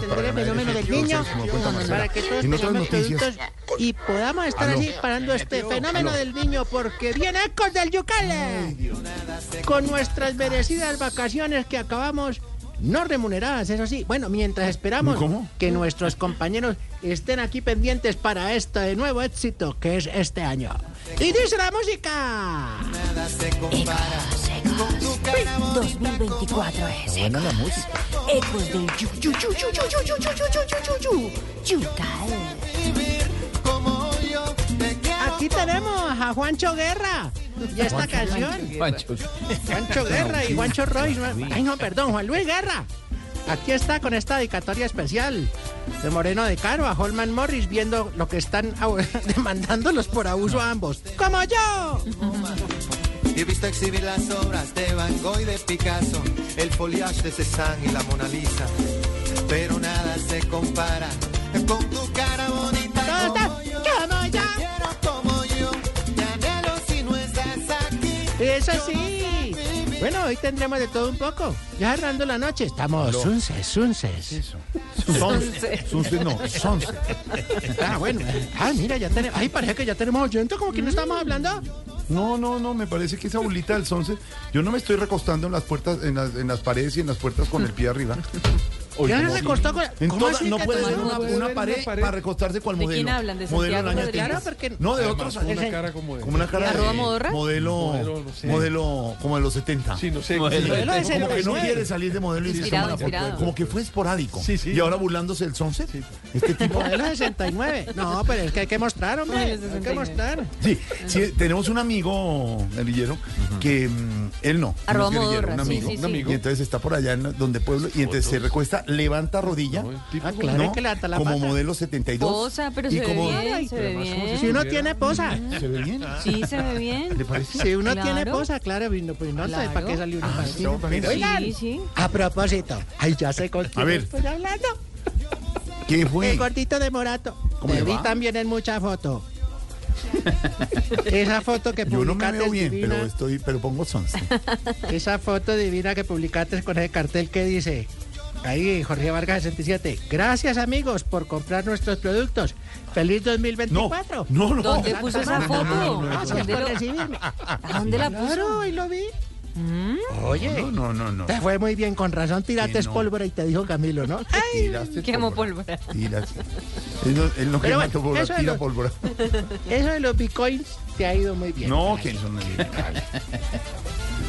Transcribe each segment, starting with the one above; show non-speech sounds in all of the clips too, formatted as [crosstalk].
temas para ganaderos fenómeno del niño, para que todos tengamos noticias, productos y podamos estar Aló. así parando este fenómeno Aló. del niño, porque viene Ecos del Yucale. Con nuestras merecidas vacaciones que acabamos no remuneradas, eso sí. Bueno, mientras esperamos ¿Cómo? que nuestros compañeros estén aquí pendientes para este nuevo éxito que es este año. Y dice la música. Ecos, Ecos. 2024 es Buena la música. Ecos del Yu, Yu, Yu, Yu, Yu, Yu, Yu, Yu, Yu, Yu, Yu, Yu, Yucal. Aquí tenemos a Juancho Guerra y esta canción. Juancho Guerra y Juancho Roy. Ay, no, perdón, Juan Luis Guerra. Aquí está con esta dedicatoria especial de Moreno de Caro a Holman Morris viendo lo que están demandándolos por abuso a ambos. ¡Como yo! Y he visto exhibir las obras de Van Gogh y de Picasso, el foliage de Cézanne y la Mona Lisa. Pero nada se compara con tu cara bonita. ¿Dónde está? Como yo, ¡Como yo! quiero como yo, te anhelo si no estás aquí. Eso sí. Bueno, hoy tendremos de todo un poco. Ya cerrando la noche. Estamos sunces, sunces. Eso. Sonce. Sonce no, sonce. Ah, bueno. Ah, mira, ya tenemos. Ay, parece que ya tenemos oyente. ¿Como que no estamos hablando? No, no, no, me parece que esa bolita del sonce. Yo no me estoy recostando en las puertas, en las, en las paredes y en las puertas con el pie arriba. Ya se recostó con. En ¿Cómo toda- no puede ser una, una pared, una pared. para recostarse cual ¿De modelo. quién hablan? ¿De modelo del Santiago año Rodríguez? Claro, porque. No, de otros Con años. una cara como de... Como una cara ¿Arroba de modorra? modelo, Modelo, no sé. modelo como de los 70. Sí, no sé. Modelo sí, de como que no 69. quiere salir de modelo y se Inspirado, toma foto. inspirado. Como que fue esporádico. Sí, sí. Y ahora burlándose del sonce. Este tipo. Modelo 69. No, pero es que hay que mostrar, hombre. Modelo Hay que 69. mostrar. Sí, sí, tenemos un amigo guerrillero que mm, él no. Arroba modorra, un sí, amigo. sí, un sí. amigo. Y entonces está por allá donde pueblo y entonces se recuesta, levanta rodilla. No, tipo Ah, como- claro, ¿no? que levantar la como pata. modelo 72. Posa, pero y se ve como bien, se ve además, ¿cómo bien. Si uno tiene posa. se ve bien. Sí, se ve bien. ¿Le parece? Si uno Claro. tiene posa, claro, no, pues no sé Claro. para qué salió uno mira. Oigan, Sí, sí. a propósito. Ay, ya sé con quién A ver. estoy hablando. ¿Qué fue? El gordito de Morato. ¿Cómo Te le vi también en mucha foto. [laughs] esa foto que Yo no me publicaste veo bien, divina. pero estoy, pero pongo sonce. Esa foto divina que publicaste con ese cartel que dice. Ahí, Jorge Vargas 67. Gracias, amigos, por comprar nuestros productos. Feliz No, 2024. no, no. ¿Dónde puso esa No, foto? no, no, no, ¿Dónde Gracias por lo- recibirme. ¿A dónde la Claro, puso? ahí lo vi. Mm, Oye, No, no, no, no. te fue muy bien. Con razón tiraste no. pólvora y te dijo Camilo, ¿no? Ay, Quemó pólvora. pólvora. Tiraste. Él no, él no quema bueno, pólvora, eso de tira lo- pólvora. [laughs] eso de los bitcoins te ha ido muy bien. No, que son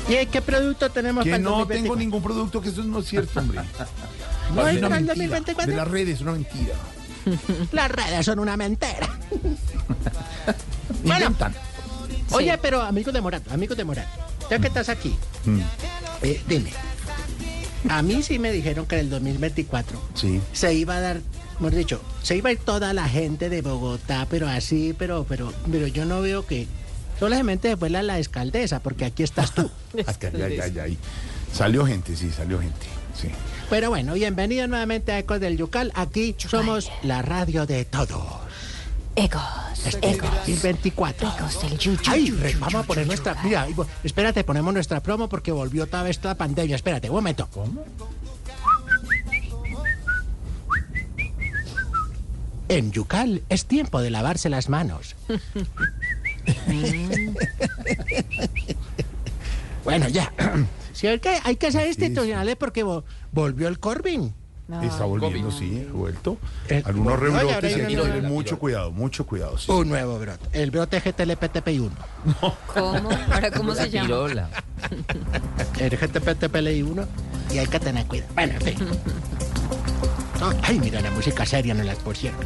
¿Y qué producto tenemos Que para el no 2024? tengo ningún producto, que eso no es cierto, hombre. ¿No Es para el mentira. 2024? De las redes, una mentira. Las redes son una mentira. [laughs] Bueno. Inventan. Oye, pero amigos de Morato, amigos de Morato, ya que estás aquí, Mm, eh, dime. A mí sí me dijeron que en el 2024 Sí. se iba a dar, hemos dicho, se iba a ir toda la gente de Bogotá, pero así, pero, pero, pero yo no veo que solamente se fue la, la escaldesa, porque aquí estás tú. Ya, ya, ahí. Salió gente, sí, salió gente. Sí. Pero bueno, bienvenido nuevamente a Ecos del Yucal. Aquí somos la radio de todos. Ecos, ecos. 2024. Ecos del Yu, Yu, Ay, Yu, re- Yu, vamos a poner Yu, nuestra. Mira, espérate, ponemos nuestra promo porque volvió otra vez la pandemia. Espérate, un momento. ¿Cómo? En Yucal es tiempo de lavarse las manos. [laughs] bueno, ya. Sí, hay que, hay que ser institucionales porque vo- volvió el Corbin. Está volviendo, sí, ha vuelto. Algunos rebrotes y hay que tener mucho cuidado, mucho cuidado. sí. Un nuevo brote. El brote GTLPTPI1. [laughs] ¿Cómo? ¿Ahora cómo se llama? Pirola. El GTPTPI1. Y hay que tener cuidado. Bueno, en fin. No, [laughs] Ay, mira, la música seria no la pusieron.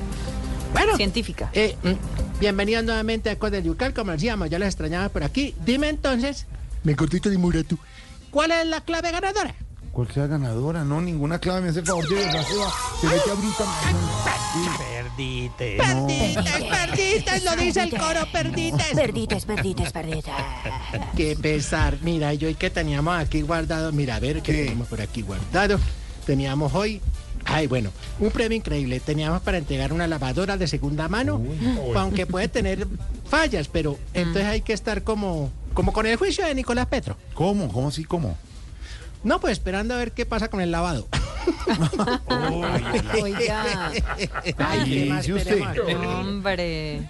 Bueno, Científica. eh, mm, bienvenidos nuevamente a Ecos del Yucal, como decíamos, ya les extrañaba por aquí. Dime entonces, mi cortito de Muratu, ¿cuál es la clave ganadora? ¿Cuál sea ganadora? No, ninguna clave. Me hace el favor de verdad, se abrita. Perdites, perdites, lo dice el coro, perdites. Perdites, perdites, perdites. Qué pesar. Mira, yo y que teníamos aquí guardado, mira, a ver qué ¿Qué? tenemos por aquí guardado. Teníamos hoy, ay, bueno, un premio increíble. Teníamos para entregar una lavadora de segunda mano, [laughs] aunque puede tener fallas, pero entonces hay que estar como, como con el juicio de Nicolás Petro. ¿Cómo? ¿Cómo así? ¿Cómo? No, pues esperando a ver qué pasa con el lavado. [laughs] Oiga, [laughs] Ay, ¿qué Y más dice usted. hombre.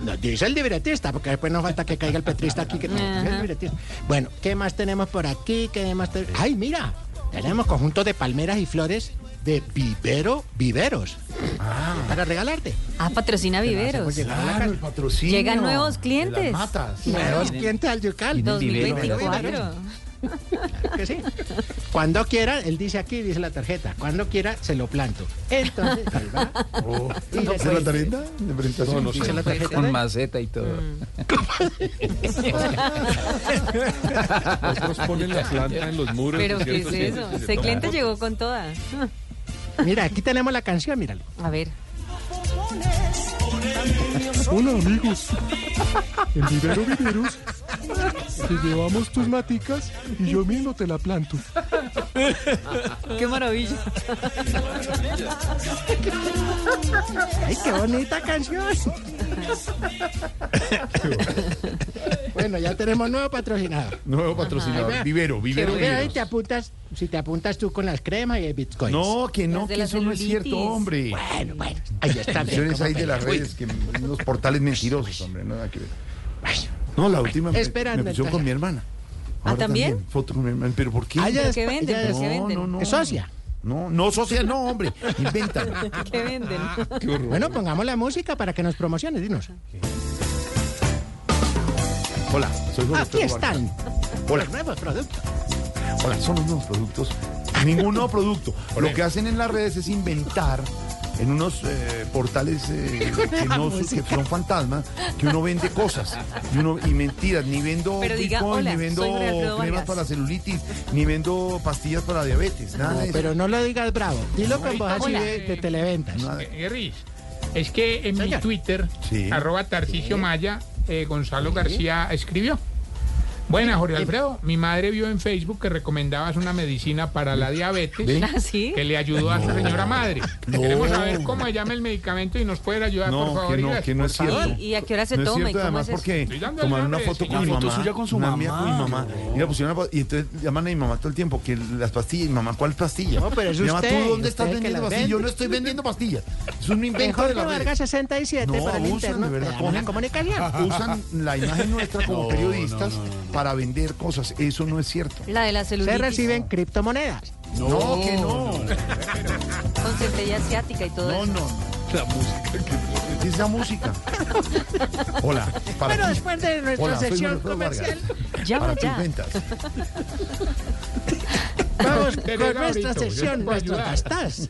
No, dice el libretista, porque después no falta que caiga el petrista aquí. Que no, dice el libretista. Bueno, ¿qué más tenemos por aquí? ¿Qué más te- Ay, mira, tenemos conjuntos de palmeras y flores de vivero viveros. Para regalarte. Ah, patrocina viveros. Claro, el patrocinio. Llegan nuevos de clientes. las matas. Nuevos clientes al Yucal. 2024. Claro que sí. Cuando quiera, él dice aquí, dice la tarjeta, cuando quiera se lo planto. Entonces, él va Oh. ¿Dice la tarjeta de presentación? No, no dice sé. la tarjeta. Con maceta y todo. [laughs] Otros ponen la planta en los muros. Pero ¿qué es eso? Ese cliente llegó con toda. Mira, aquí tenemos la canción, míralo. A ver. Hola amigos, en Vivero Viveros te llevamos tus maticas y yo mismo te la planto. Qué maravilla. ¡Ay, qué bonita canción! Bueno, ya tenemos nuevo patrocinador. Nuevo patrocinador. Ajá. Vivero, Vivero. Mira, ahí te apuntas, si te apuntas tú con las cremas y el bitcoin. No, que no, que eso no es cierto, hombre. Bueno, bueno, ahí está. Acciones ahí de las redes, que unos portales mentirosos, hombre, no nada que ver. No, la última me, Esperando, me entonces. con mi hermana. ¿Ah, también? Foto con mi hermana, pero ¿por qué? Ah, ya ¿Pero es- qué venden? ya ¿Pero es- qué no, venden? no, no. Es socia. No, no social, no, hombre. [laughs] Inventan. ¿Qué venden? Bueno, pongamos la música para que nos promociones, dinos. Hola, soy Jorge Aquí están Hola, los nuevos productos. hola, son los nuevos productos. [laughs] Ningún nuevo producto. Lo que hacen en las redes es inventar en unos eh, portales eh, [laughs] que, no, son- que son fantasmas, que uno vende cosas y, uno, y mentiras. Ni vendo Pero diga, Bitcoin, hola, ni vendo soy Jorge Alfredo cremas Vargas. para celulitis, ni vendo pastillas para diabetes. Nada de eso. Pero no lo digas bravo. Dilo con voz así Hola. de, de televentas. Nada. Guerris, es que en mi Señor. Twitter, Sí. arroba Tarcicio Maya, eh, Gonzalo García escribió. Buena, Jorge Alfredo. Mi madre vio en Facebook que recomendabas una medicina para la diabetes ¿Ah, sí? que le ayudó a su señora madre. Queremos saber cómo se llama el medicamento y nos puede ayudar, por No, favor. que no, que no por es cierto. ¿Y, a qué hora se No es toma? cierto, ¿Y además, es porque tomaron una foto con mi mamá. suya con su mía mamá. con mi mamá. Y la pusieron a- y entonces llaman a mi mamá todo el tiempo que las pastillas. Y mamá, ¿cuál pastilla? No, pero es Mi mamá, usted, ¿tú dónde estás usted que vendiendo las pastillas? Yo no estoy vendiendo pastillas. Es un invento de la Vargas 67 No, para el usan, interno. Usan la imagen nuestra como [laughs] periodistas para vender cosas. Eso no es cierto. La de la Se celulitis. reciben criptomonedas. No, que no. Con centella asiática y todo No, eso. no. La música. ¿Qué es esa música? Hola. Para Pero ti. después de nuestra Hola, soy sección comercial, Llama Para tus ya. ventas. vamos con nuestra sección, nuestro tastás.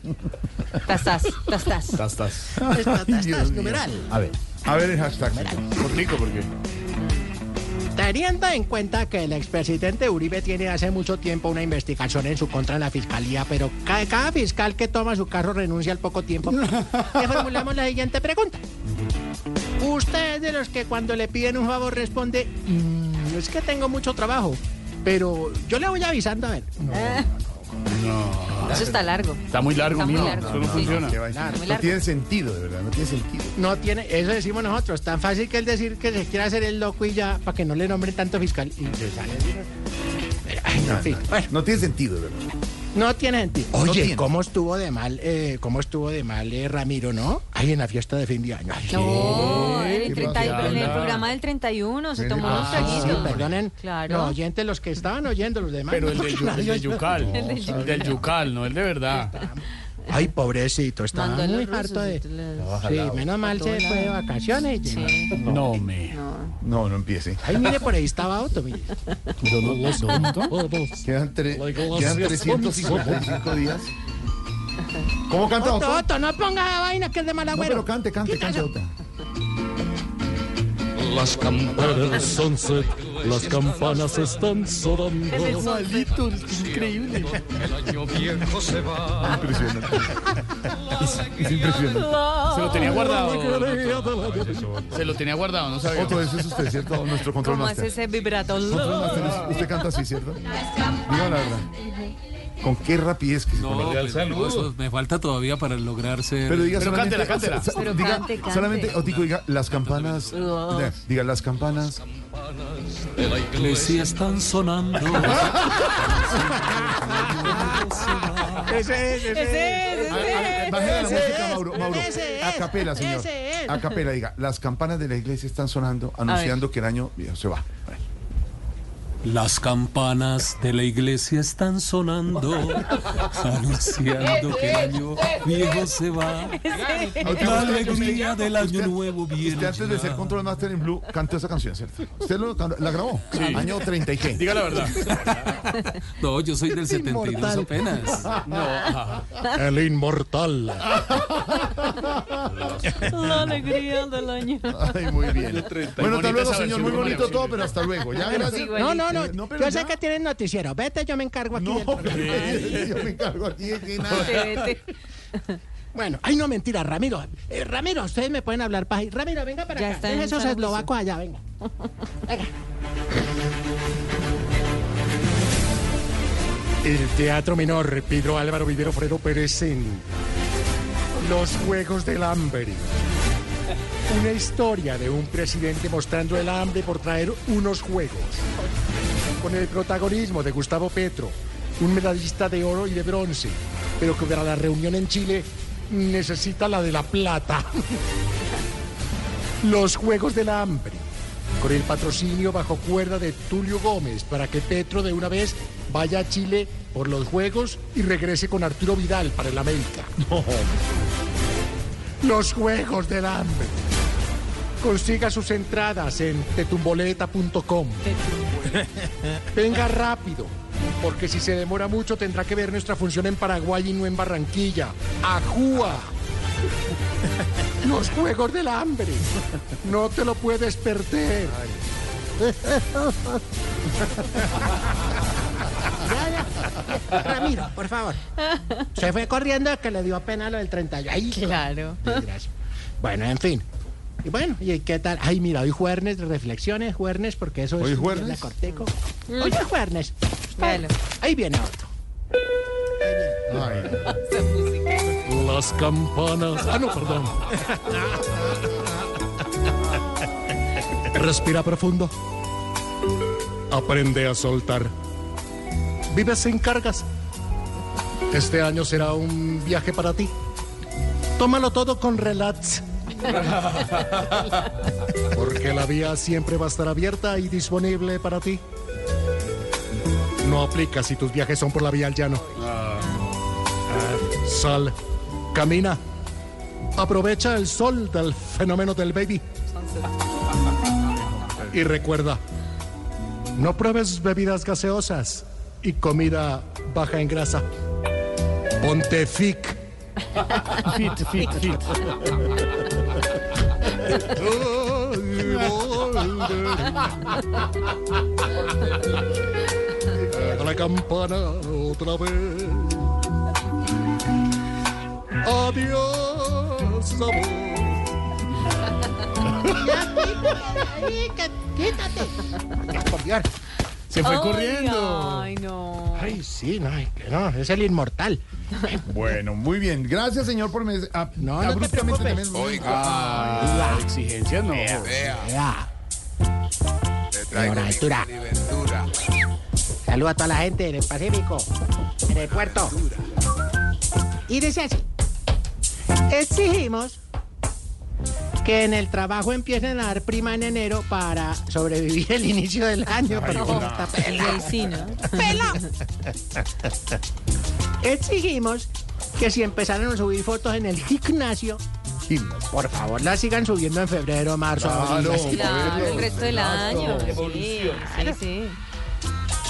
Tastás, tastás. Tastás mío. numeral. A ver. A ver el hashtag. Cortico, porque. Teniendo en cuenta que el expresidente Uribe tiene hace mucho tiempo una investigación en su contra en la fiscalía, pero ca- cada, fiscal que toma su carro renuncia al poco tiempo, [laughs] le formulamos la siguiente pregunta. Usted es de los que cuando le piden un favor responde, "Mm, es que tengo mucho trabajo, pero yo le voy avisando a ver. Eso está largo. Está muy largo, Está muy mijo. largo. Eso no Sí. funciona. No tiene sentido, de verdad, no tiene sentido. No tiene, eso decimos nosotros, tan fácil que el decir que se quiere hacer el loco y ya, para que no le nombren tanto fiscal. Y se sale. Ay, no, en fin. Bueno, No tiene sentido, de verdad. No tiene sentido. No Oye, tiene. ¿cómo estuvo de mal, eh, cómo estuvo de mal eh, Ramiro, no? Ahí en la fiesta de fin de año. Ay, No, en el, ¿Qué 30 y- pasa? en el programa del 31 se tomó unos Ah, sí, traguitos. perdonen Claro. los oyentes, los que estaban oyendo, los demás. Pero el no, de, [laughs] Yu- el de Yucal. El de Yucal. El del Yucal, no el de verdad. [laughs] Ay, pobrecito, estaba Mandó muy los harto de... rusos, Sí, menos mal se fue de vacaciones. y- Sí, No, me. no. No, no empiece. Ay, mire, por ahí estaba Otto, mire. Quedan, tre- quedan 355 días. [laughs] ¿Cómo canta Otto, Otto? Otto, no ponga la vaina que es de mal No, agüero. pero cante, cante, cante Otto. Las campanas son las campanas están sonando. Maldito, es increíble. Impresionante. Es, es impresionante. Se lo tenía guardado. Se lo tenía guardado, no sabía. Otto, eso es usted, ¿cierto? Nuestro control ¿Cómo hace master. ese vibrato? Control master, es- usted canta así, ¿cierto? Diga la verdad. ¿Con qué rapidez que se No, pues, no, eso me falta todavía para lograr ser. Pero diga Pero solamente, cántela, cántela. Pero diga, cante, cante. solamente, Otico, diga las campanas. diga, diga las campanas. De la iglesia están sonando. [laughs] Ese es, ese Ese es, A- a- ese es. La música, es, Mauro. A es, capela, señor. ese es. A capela, diga. Las campanas de la iglesia están sonando, anunciando que el año viejo se va. A ver. Las campanas de la iglesia están sonando, anunciando que el año viejo se va. La alegría del año nuevo viene. Usted antes de ser. Control Master en Blue cantó esa canción, ¿cierto? ¿Usted lo, la grabó? Año 30 y qué. Diga la verdad. No, yo soy del 72 Inmortal. apenas. El inmortal. La alegría del año. Ay, muy bien. Bueno, hasta luego, señor. Muy bonito todo, pero hasta luego. Ya, gracias. No, no, no. No, pero yo sé ya. que tienen noticiero. Vete, yo me encargo aquí. No, del- Ay, yo me encargo aquí de que nada. Vete, vete. Bueno, ay, no, mentira, Ramiro. Eh, Ramiro, ustedes me pueden hablar para Ramiro, venga para Ya acá. Deja esos eslovacos allá, venga. Venga. El Teatro Menor Pedro Álvaro Vivero Fredo Pérez en Los Juegos del Hambre. Una historia de un presidente mostrando el hambre por traer unos juegos. Con el protagonismo de Gustavo Petro, un medallista de oro y de bronce, pero que para la reunión en Chile necesita la de la plata. [laughs] Los Juegos del Hambre, con el patrocinio bajo cuerda de Tulio Gómez, para que Petro de una vez vaya a Chile por los Juegos y regrese con Arturo Vidal para el América. [laughs] Los Juegos del Hambre. Consiga sus entradas en tetumboleta.com. Venga rápido, porque si se demora mucho tendrá que ver nuestra función en Paraguay y no en Barranquilla. ¡Ajúa! Los Juegos del Hambre. No te lo puedes perder. Ramiro, por favor. Se fue corriendo que le dio pena lo del 31. Ay, Claro. Bueno, en fin. Y bueno, ¿y qué tal? Ay, mira, hoy jueves, reflexiones, jueves, porque eso ¿Hoy es... jueves? la corteco. Hoy es jueves. Ahí viene otro. Ay, Las campanas. Ah, no, perdón. Respira profundo. Aprende a soltar. Vives sin cargas. Este año será un viaje para ti. Tómalo todo con relax. [laughs] Porque la vía siempre va a estar abierta y disponible para ti. No aplica si tus viajes son por la vía al llano. Sal, camina. Aprovecha el sol del fenómeno del baby. Y recuerda, no pruebes bebidas gaseosas y comida baja en grasa. Ponte fic. Fit, fit, fit. Toca la campana otra vez. Adiós, amor. Quítate. Por Dios. Se fue Ay, corriendo. Ay, no. Ay, sí, no, no, es el inmortal. [laughs] Bueno, muy bien. Gracias, señor, por mes, a- No, no te abruptamente preocupes. también- Ah, la exigencia no. Vea. Señor Altura. Saluda a toda la gente en el Pacífico, en el puerto. Y dice así. Exigimos que en el trabajo empiecen a dar prima en enero para sobrevivir el inicio del año. pero como está Y pelado. ahí sí, ¿no? ¡Pelado! Exigimos que si empezaron a subir fotos en el gimnasio, por favor las sigan subiendo en febrero, marzo, abril, Claro. así. Claro, el resto del año. Sí, sí, sí.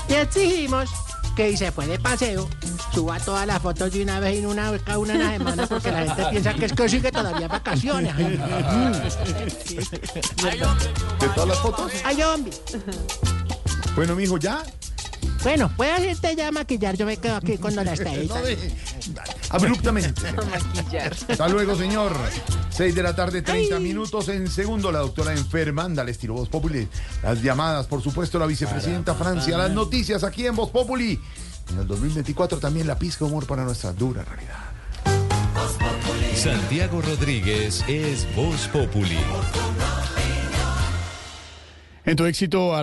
Y exigimos que si se fue de paseo, suba todas las fotos de una vez en una, cada una en la semana, porque la gente piensa que es que sigue todavía vacaciones. ¿De todas las fotos? Ay, hombre. Bueno, mijo, ya. Bueno, puede hacerte ya maquillar, yo me quedo aquí cuando la esté [laughs] No. Abruptamente. [laughs] Maquillar. Hasta luego, señor. 6 de la tarde, 30 minutos. En segundo, la doctora enferma. Ándale, estilo Voz Populi. Las llamadas, por supuesto, la vicepresidenta Francia. Las noticias aquí en Voz Populi. En el 2024 también la pizca de humor para nuestra dura realidad. Santiago Rodríguez es Voz Populi. En tu éxito